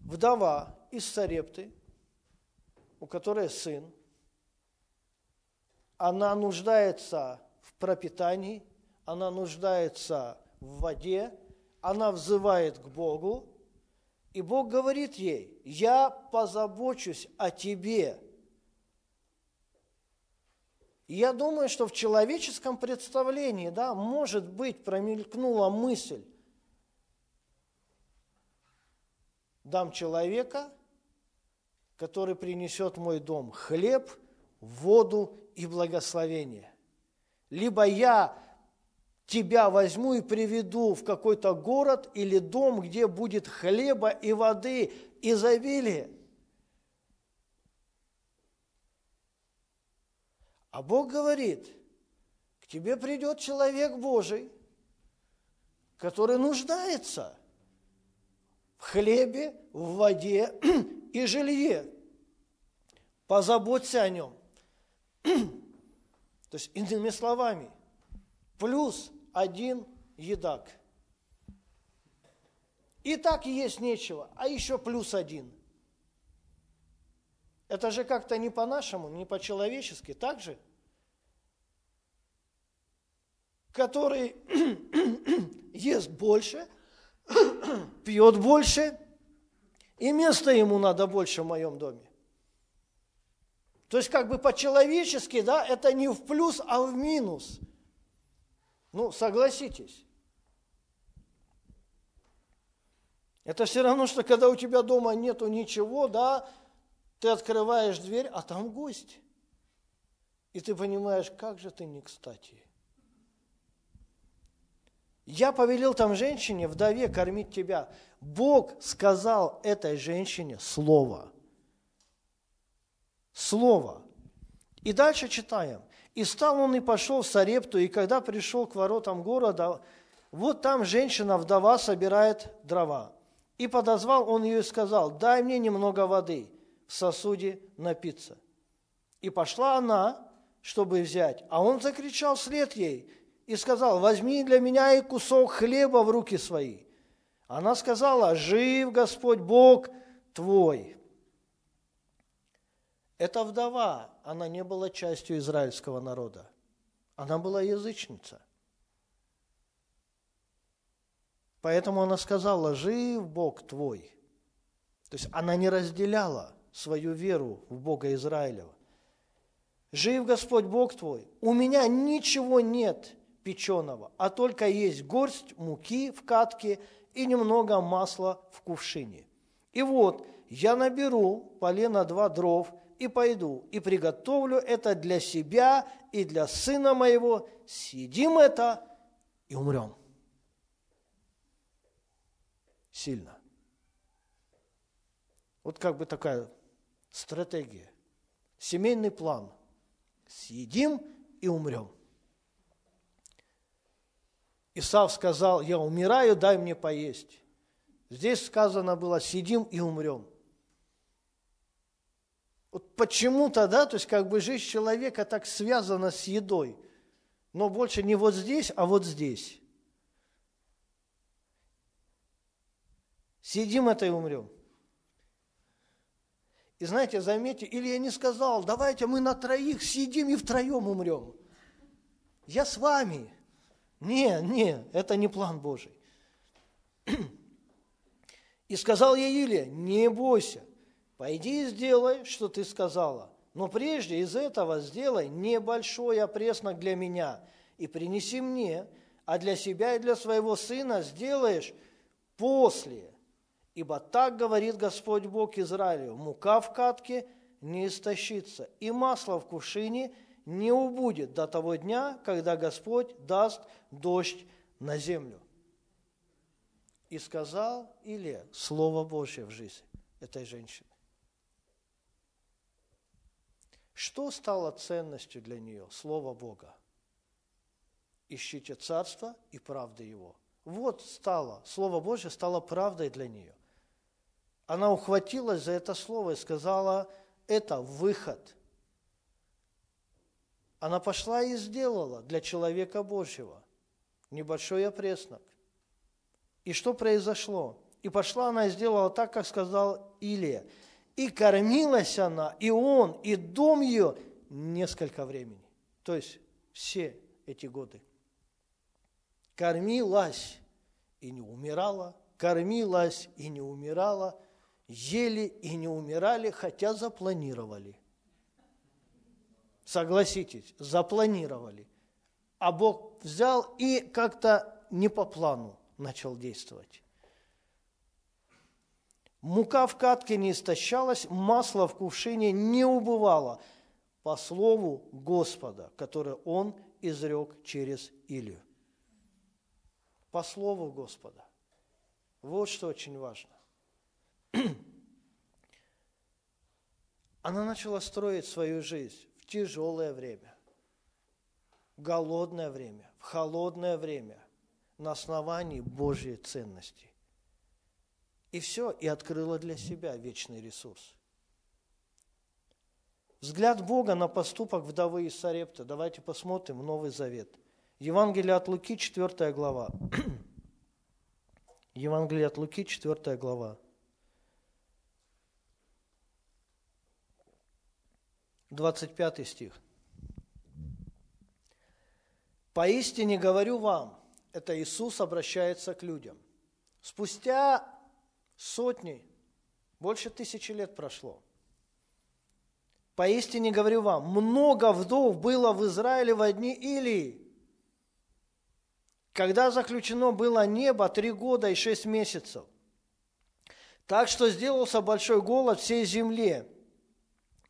вдова из Сарепты, у которой сын, она нуждается в пропитании, она нуждается в воде, она взывает к Богу, и Бог говорит ей, я позабочусь о тебе. Я думаю, что в человеческом представлении, да, может быть, промелькнула мысль, дам человека, который принесет мой дом хлеб, воду и благословение. Либо я тебя возьму и приведу в какой-то город или дом, где будет хлеба и воды изобилие. А Бог говорит, к тебе придет человек Божий, который нуждается – в хлебе, в воде (clears throat) и жилье. Позаботься о нем. (clears throat) То есть, иными словами, плюс один едак. И так есть нечего, а еще плюс один. Это же как-то не по-нашему, не по-человечески, так же? Который (clears throat) ест больше – (coughs) пьет больше, и места ему надо больше в моем доме. То есть как бы по-человечески, да, это не в плюс, а в минус. Ну, согласитесь. Это все равно, что когда у тебя дома нету ничего, да, ты открываешь дверь, а там гость. И ты понимаешь, как же ты не кстати. Я повелел там женщине, вдове, кормить тебя. Бог сказал этой женщине слово. Слово. И дальше читаем. «И стал он и пошел в Сарепту, и когда пришел к воротам города, вот там женщина-вдова собирает дрова. И подозвал он ее и сказал, дай мне немного воды в сосуде напиться. И пошла она, чтобы взять, а он закричал вслед ей и сказал, возьми для меня и кусок хлеба в руки свои. Она сказала, жив Господь Бог твой. Эта вдова, она не была частью израильского народа. Она была язычница. Поэтому она сказала, жив Бог твой. То есть она не разделяла свою веру в Бога Израилева. Жив Господь Бог твой, у меня ничего нет печеного, а только есть горсть муки в катке и немного масла в кувшине. И вот я наберу полено два дров и пойду, и приготовлю это для себя и для сына моего, съедим это и умрем. Сильно. Вот как бы такая стратегия, семейный план. Съедим и умрем. Исав сказал, я умираю, дай мне поесть. Здесь сказано было, сидим и умрем. Вот почему-то, да, то есть как бы жизнь человека так связана с едой, но больше не вот здесь, а вот здесь. Сидим это и умрем. И знаете, заметьте, или я не сказал, давайте мы на троих сидим и втроем умрем. Я с вами. Не, не, это не план Божий. И сказал ей Илия, не бойся, пойди и сделай, что ты сказала. Но прежде из этого сделай небольшой опреснок для меня и принеси мне, а для себя и для своего сына сделаешь после. Ибо так говорит Господь Бог Израилю, мука в катке не истощится, и масло в кувшине не убудет до того дня, когда Господь даст дождь на землю. И сказал Илия Слово Божье в жизни этой женщины. Что стало ценностью для нее? Слово Бога. Ищите царство и правды Его. Вот стало, Слово Божье стало правдой для нее. Она ухватилась за это слово и сказала, это выход. Она пошла и сделала для человека Божьего небольшой опреснок. И что произошло? И пошла она и сделала так, как сказал Илия. И кормилась она, и он, и дом ее несколько времени. То есть все эти годы. Кормилась и не умирала, кормилась и не умирала, ели и не умирали, хотя запланировали. Согласитесь, запланировали. А Бог взял и как-то не по плану начал действовать. Мука в катке не истощалась, масло в кувшине не убывало, по слову Господа, которое Он изрек через Илью. По слову Господа. Вот что очень важно. (clears throat) Она начала строить свою жизнь тяжелое время, в голодное время, в холодное время, на основании Божьей ценности. И все, и открыла для себя вечный ресурс. Взгляд Бога на поступок вдовы из Сарепта. Давайте посмотрим Новый Завет. Евангелие от Луки, 4 глава. (clears throat) Евангелие от Луки, 4 глава. 25 стих. «Поистине говорю вам, это Иисус обращается к людям. Спустя сотни, больше тысячи лет прошло. Поистине говорю вам, много вдов было в Израиле в одни Илии. Когда заключено было небо три года и шесть месяцев. Так что сделался большой голод всей земле.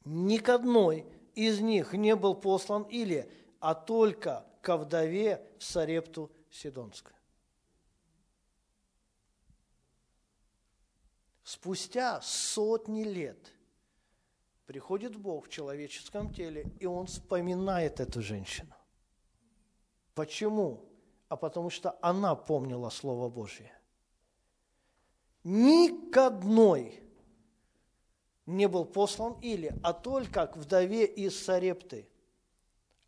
Ни к одной из них не был послан или, а только ко вдове в Сарепту Сидонскую. Спустя сотни лет приходит Бог в человеческом теле, и Он вспоминает эту женщину. Почему? А потому что она помнила Слово Божье. Ни к одной не был послан или, а только к вдове из Сарепты.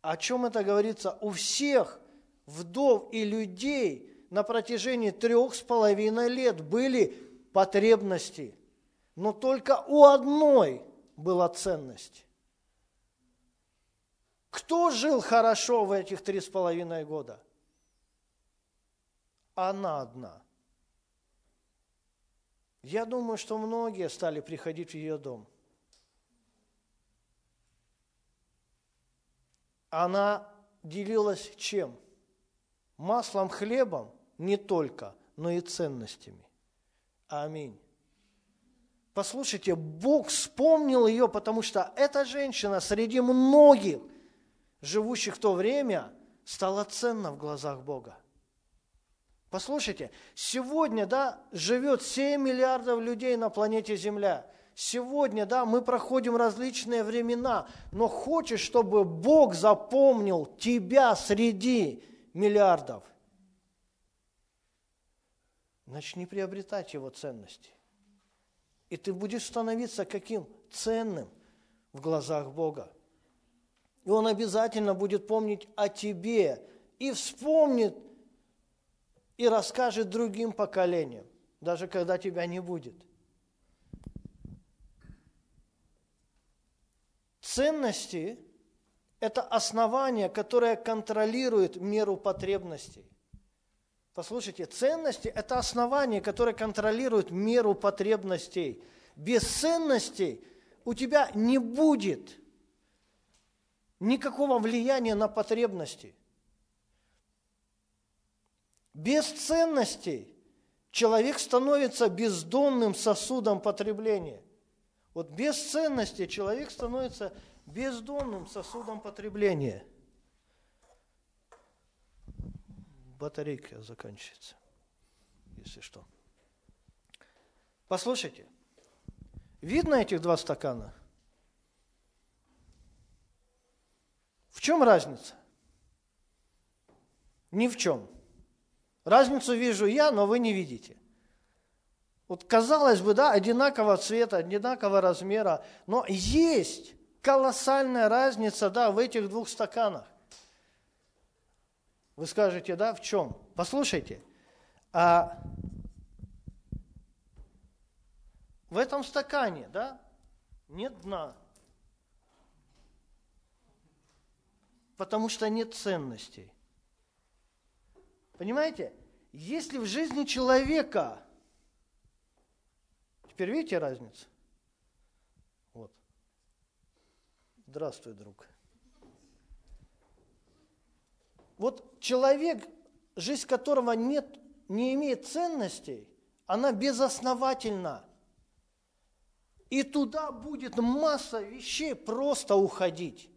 О чем это говорится? У всех вдов и людей на протяжении трех с половиной лет были потребности, но только у одной была ценность. Кто жил хорошо в этих три с половиной года? Она одна. Я думаю, что многие стали приходить в ее дом. Она делилась чем? Маслом, хлебом не только, но и ценностями. Аминь. Послушайте, Бог вспомнил ее, потому что эта женщина среди многих, живущих в то время, стала ценна в глазах Бога. Послушайте, сегодня, да, живет 7 миллиардов людей на планете Земля. Сегодня, да, мы проходим различные времена, но хочешь, чтобы Бог запомнил тебя среди миллиардов, начни приобретать его ценности. И ты будешь становиться каким? Ценным в глазах Бога. И Он обязательно будет помнить о тебе и вспомнит и расскажет другим поколениям, даже когда тебя не будет. Ценности – это основание, которое контролирует меру потребностей. Послушайте, ценности – это основание, которое контролирует меру потребностей. Без ценностей у тебя не будет никакого влияния на потребности. Без ценностей человек становится бездонным сосудом потребления. Вот без ценностей человек становится бездонным сосудом потребления – батарейка заканчивается, если что. Послушайте, видно этих два стакана? В чем разница? Ни в чем. Разницу вижу я, но вы не видите. Вот казалось бы, да, одинакового цвета, одинакового размера, но есть колоссальная разница, да, в этих двух стаканах. Вы скажете, да, в чем? Послушайте, а в этом стакане, да, нет дна, потому что нет ценностей. Понимаете? Если в жизни человека, теперь видите разницу? Вот. Здравствуй, друг. Вот человек, жизнь которого нет, не имеет ценностей, она безосновательна. И туда будет масса вещей просто уходить.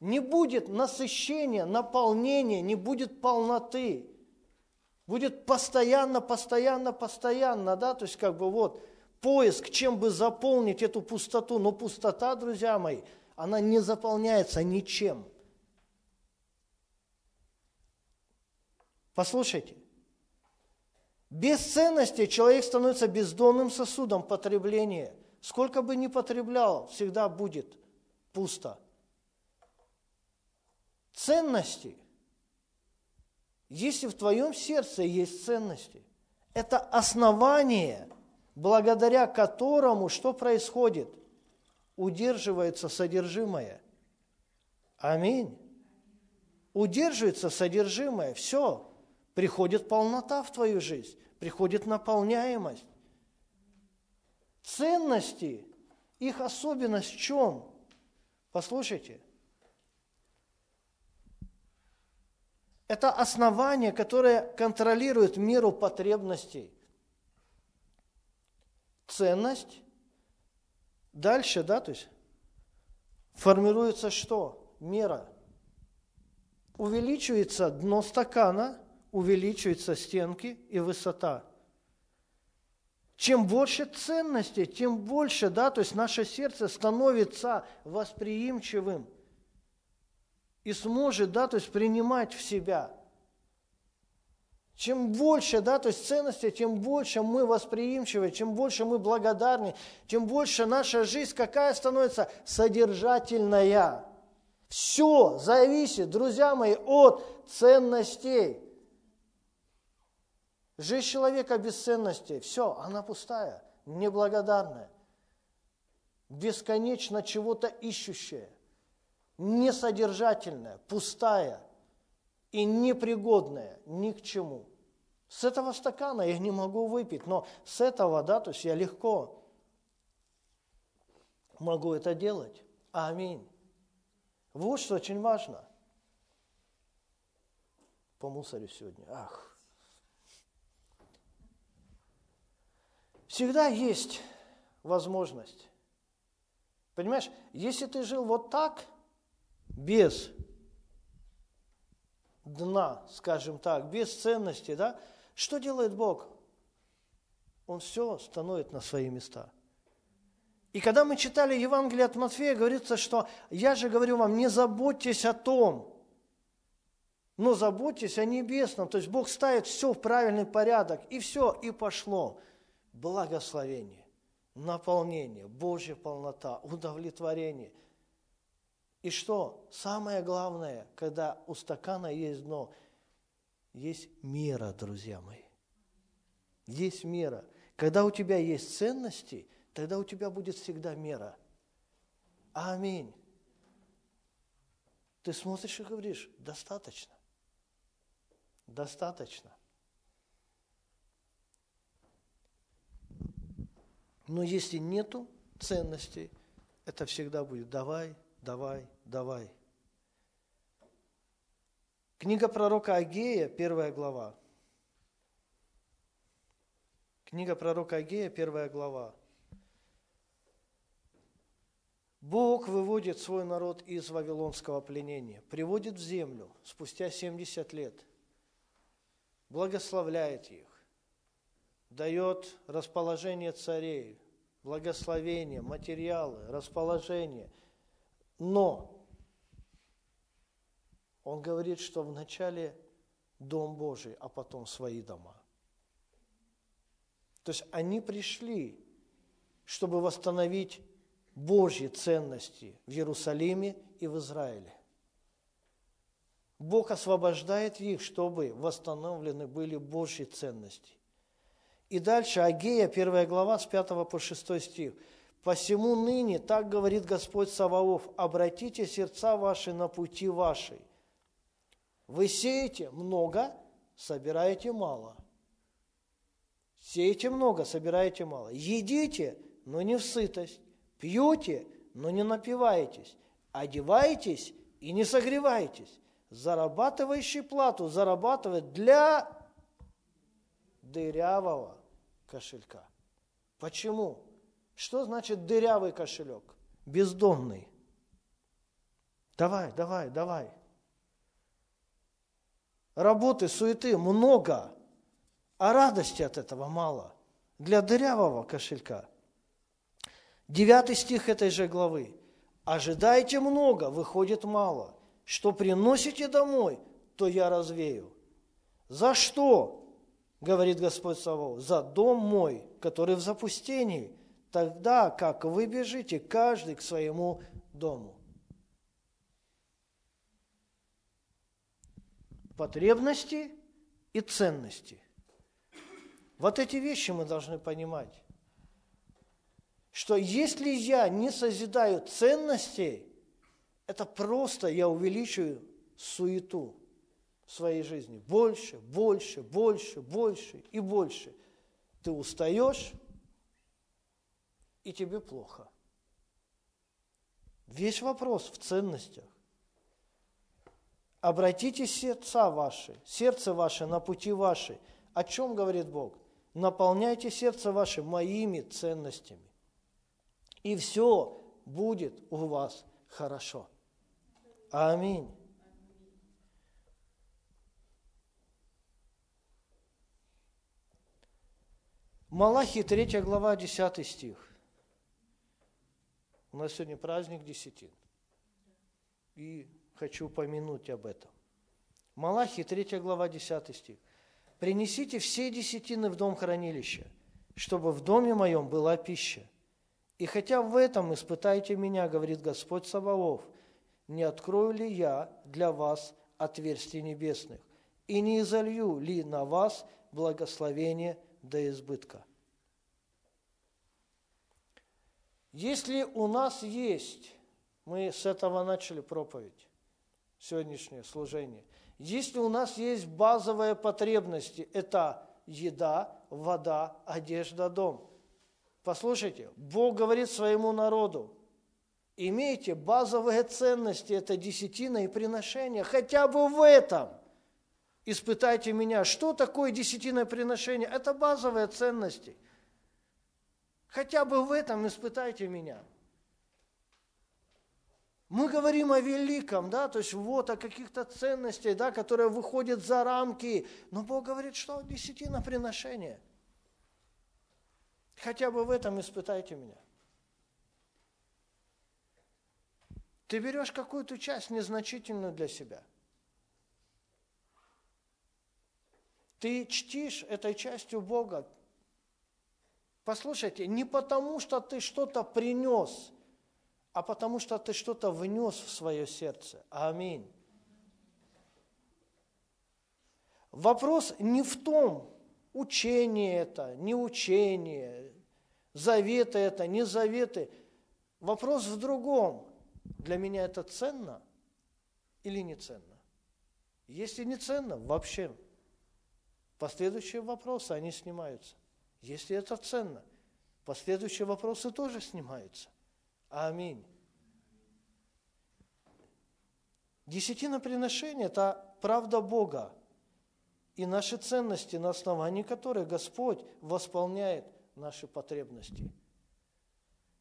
Не будет насыщения, наполнения, не будет полноты. Будет постоянно, постоянно, постоянно, да, то есть как бы вот поиск, чем бы заполнить эту пустоту. Но пустота, друзья мои, она не заполняется ничем. Послушайте, без ценности человек становится бездонным сосудом потребления. Сколько бы ни потреблял, всегда будет пусто. Ценности. Если в твоем сердце есть ценности, это основание, благодаря которому что происходит? Удерживается содержимое. Аминь. Удерживается содержимое. Все приходит полнота в твою жизнь, приходит наполняемость. Ценности, их особенность в чем? Послушайте. Это основание, которое контролирует меру потребностей. Ценность. Дальше, да, то есть формируется что? Мера. Увеличивается дно стакана, увеличиваются стенки и высота. Чем больше ценностей, тем больше, да, то есть наше сердце становится восприимчивым и сможет, да, то есть принимать в себя. Чем больше, да, то есть ценностей, тем больше мы восприимчивы, чем больше мы благодарны, тем больше наша жизнь какая становится содержательная. Все зависит, друзья мои, от ценностей. Жизнь человека без ценностей, все, она пустая, неблагодарная, бесконечно чего-то ищущая, несодержательная, пустая и непригодная ни к чему. С этого стакана я не могу выпить, но с этого, да, то есть я легко могу это делать. Аминь. Вот что очень важно. По мусорю сегодня. Ах. Всегда есть возможность. Понимаешь, если ты жил вот так, без дна, скажем так, без ценности, да, что делает Бог? Он все становит на свои места. И когда мы читали Евангелие от Матфея, говорится, что я же говорю вам, не заботьтесь о том, но заботьтесь о небесном. То есть Бог ставит все в правильный порядок, и все, и пошло благословение, наполнение, Божья полнота, удовлетворение. И что? Самое главное, когда у стакана есть дно, есть мера, друзья мои. Есть мера. Когда у тебя есть ценности, тогда у тебя будет всегда мера. Аминь. Ты смотришь и говоришь, достаточно. Достаточно. Но если нету ценностей, это всегда будет давай, давай, давай. Книга пророка Агея, первая глава. Книга пророка Агея, первая глава. Бог выводит свой народ из вавилонского пленения, приводит в землю спустя 70 лет, благословляет их, дает расположение царей, благословение, материалы, расположение. Но он говорит, что вначале дом Божий, а потом свои дома. То есть они пришли, чтобы восстановить Божьи ценности в Иерусалиме и в Израиле. Бог освобождает их, чтобы восстановлены были Божьи ценности. И дальше Агея, первая глава, с 5 по 6 стих. «Посему ныне, так говорит Господь Саваоф, обратите сердца ваши на пути ваши. Вы сеете много, собираете мало. Сеете много, собираете мало. Едите, но не в сытость. Пьете, но не напиваетесь. Одеваетесь и не согреваетесь. Зарабатывающий плату зарабатывает для дырявого кошелька. Почему? Что значит дырявый кошелек? Бездомный. Давай, давай, давай. Работы, суеты много, а радости от этого мало. Для дырявого кошелька. Девятый стих этой же главы. «Ожидайте много, выходит мало. Что приносите домой, то я развею». За что? говорит Господь Саваоф, за дом мой, который в запустении, тогда как вы бежите каждый к своему дому. Потребности и ценности. Вот эти вещи мы должны понимать. Что если я не созидаю ценностей, это просто я увеличиваю суету в своей жизни. Больше, больше, больше, больше и больше. Ты устаешь, и тебе плохо. Весь вопрос в ценностях. Обратите сердца ваши, сердце ваше на пути ваши. О чем говорит Бог? Наполняйте сердце ваше моими ценностями. И все будет у вас хорошо. Аминь. Малахи 3 глава, 10 стих. У нас сегодня праздник десятин. И хочу упомянуть об этом. Малахи 3 глава, 10 стих. «Принесите все десятины в дом хранилища, чтобы в доме моем была пища. И хотя в этом испытайте меня, говорит Господь Саваоф, не открою ли я для вас отверстий небесных, и не изолью ли на вас благословение до избытка. Если у нас есть, мы с этого начали проповедь, сегодняшнее служение, если у нас есть базовые потребности, это еда, вода, одежда, дом. Послушайте, Бог говорит своему народу, имейте базовые ценности, это десятина и приношение, хотя бы в этом – испытайте меня. Что такое десятиное приношение? Это базовые ценности. Хотя бы в этом испытайте меня. Мы говорим о великом, да, то есть вот о каких-то ценностях, да, которые выходят за рамки. Но Бог говорит, что десятина приношения. Хотя бы в этом испытайте меня. Ты берешь какую-то часть незначительную для себя – Ты чтишь этой частью Бога. Послушайте, не потому, что ты что-то принес, а потому, что ты что-то внес в свое сердце. Аминь. Вопрос не в том, учение это, не учение, заветы это, не заветы. Вопрос в другом. Для меня это ценно или не ценно? Если не ценно, вообще Последующие вопросы, они снимаются. Если это ценно, последующие вопросы тоже снимаются. Аминь. Десятина приношения – это правда Бога и наши ценности, на основании которых Господь восполняет наши потребности.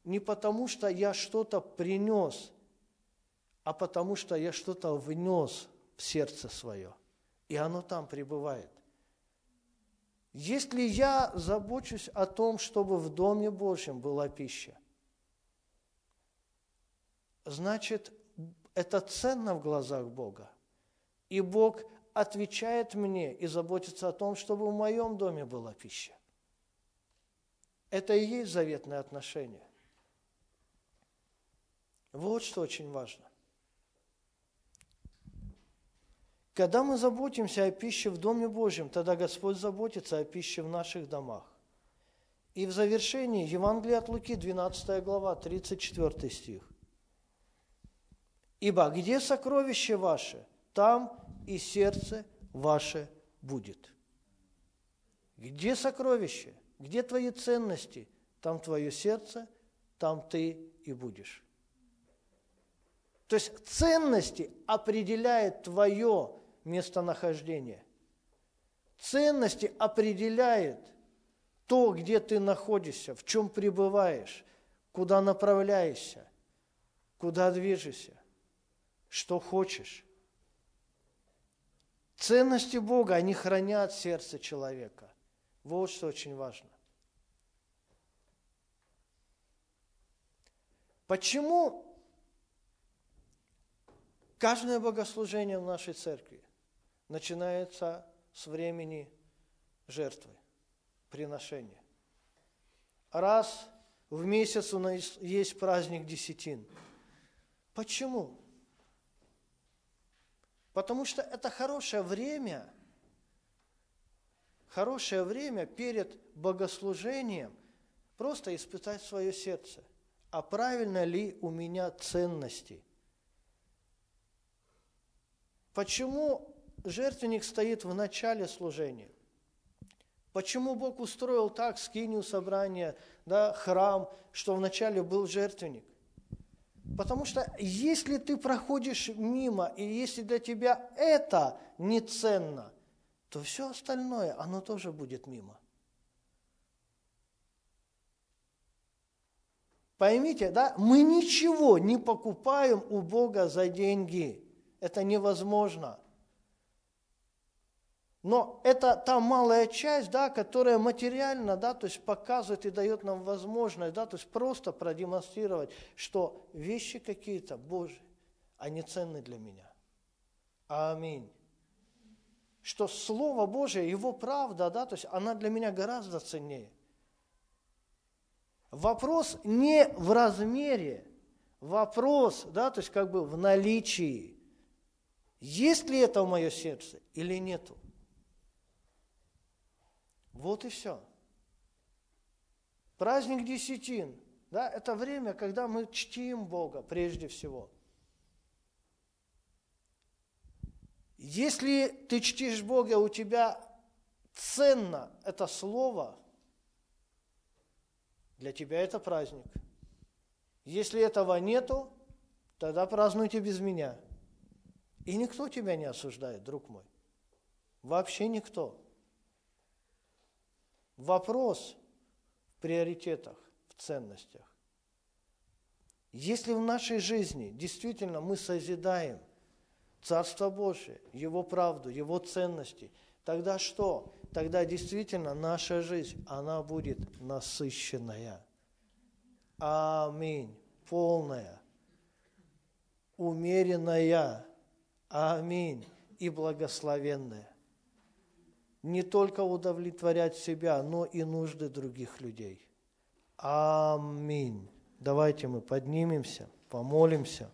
Не потому, что я что-то принес, а потому, что я что-то внес в сердце свое, и оно там пребывает. Если я забочусь о том, чтобы в Доме Божьем была пища, значит, это ценно в глазах Бога. И Бог отвечает мне и заботится о том, чтобы в моем доме была пища. Это и есть заветное отношение. Вот что очень важно. Когда мы заботимся о пище в Доме Божьем, тогда Господь заботится о пище в наших домах. И в завершении Евангелие от Луки, 12 глава, 34 стих. «Ибо где сокровище ваше, там и сердце ваше будет». Где сокровище? Где твои ценности? Там твое сердце, там ты и будешь. То есть ценности определяет твое местонахождение. Ценности определяет то, где ты находишься, в чем пребываешь, куда направляешься, куда движешься, что хочешь. Ценности Бога, они хранят сердце человека. Вот что очень важно. Почему каждое богослужение в нашей церкви начинается с времени жертвы, приношения. Раз в месяц у нас есть праздник десятин. Почему? Потому что это хорошее время, хорошее время перед богослужением просто испытать свое сердце. А правильно ли у меня ценности? Почему жертвенник стоит в начале служения. Почему Бог устроил так скинию собрания, да, храм, что вначале был жертвенник? Потому что если ты проходишь мимо, и если для тебя это не ценно, то все остальное, оно тоже будет мимо. Поймите, да, мы ничего не покупаем у Бога за деньги. Это невозможно. Но это та малая часть, да, которая материально, да, то есть показывает и дает нам возможность, да, то есть просто продемонстрировать, что вещи какие-то Божьи, они ценны для меня. Аминь. Что Слово Божие, Его правда, да, то есть она для меня гораздо ценнее. Вопрос не в размере, вопрос, да, то есть как бы в наличии. Есть ли это в мое сердце или нету? Вот и все. Праздник десятин, да, это время, когда мы чтим Бога прежде всего. Если ты чтишь Бога, у тебя ценно это слово, для тебя это праздник. Если этого нету, тогда празднуйте без меня. И никто тебя не осуждает, друг мой. Вообще никто. Вопрос в приоритетах, в ценностях. Если в нашей жизни действительно мы созидаем Царство Божие, Его правду, Его ценности, тогда что? Тогда действительно наша жизнь, она будет насыщенная. Аминь. Полная, умеренная. Аминь. И благословенная не только удовлетворять себя, но и нужды других людей. Аминь. Давайте мы поднимемся, помолимся.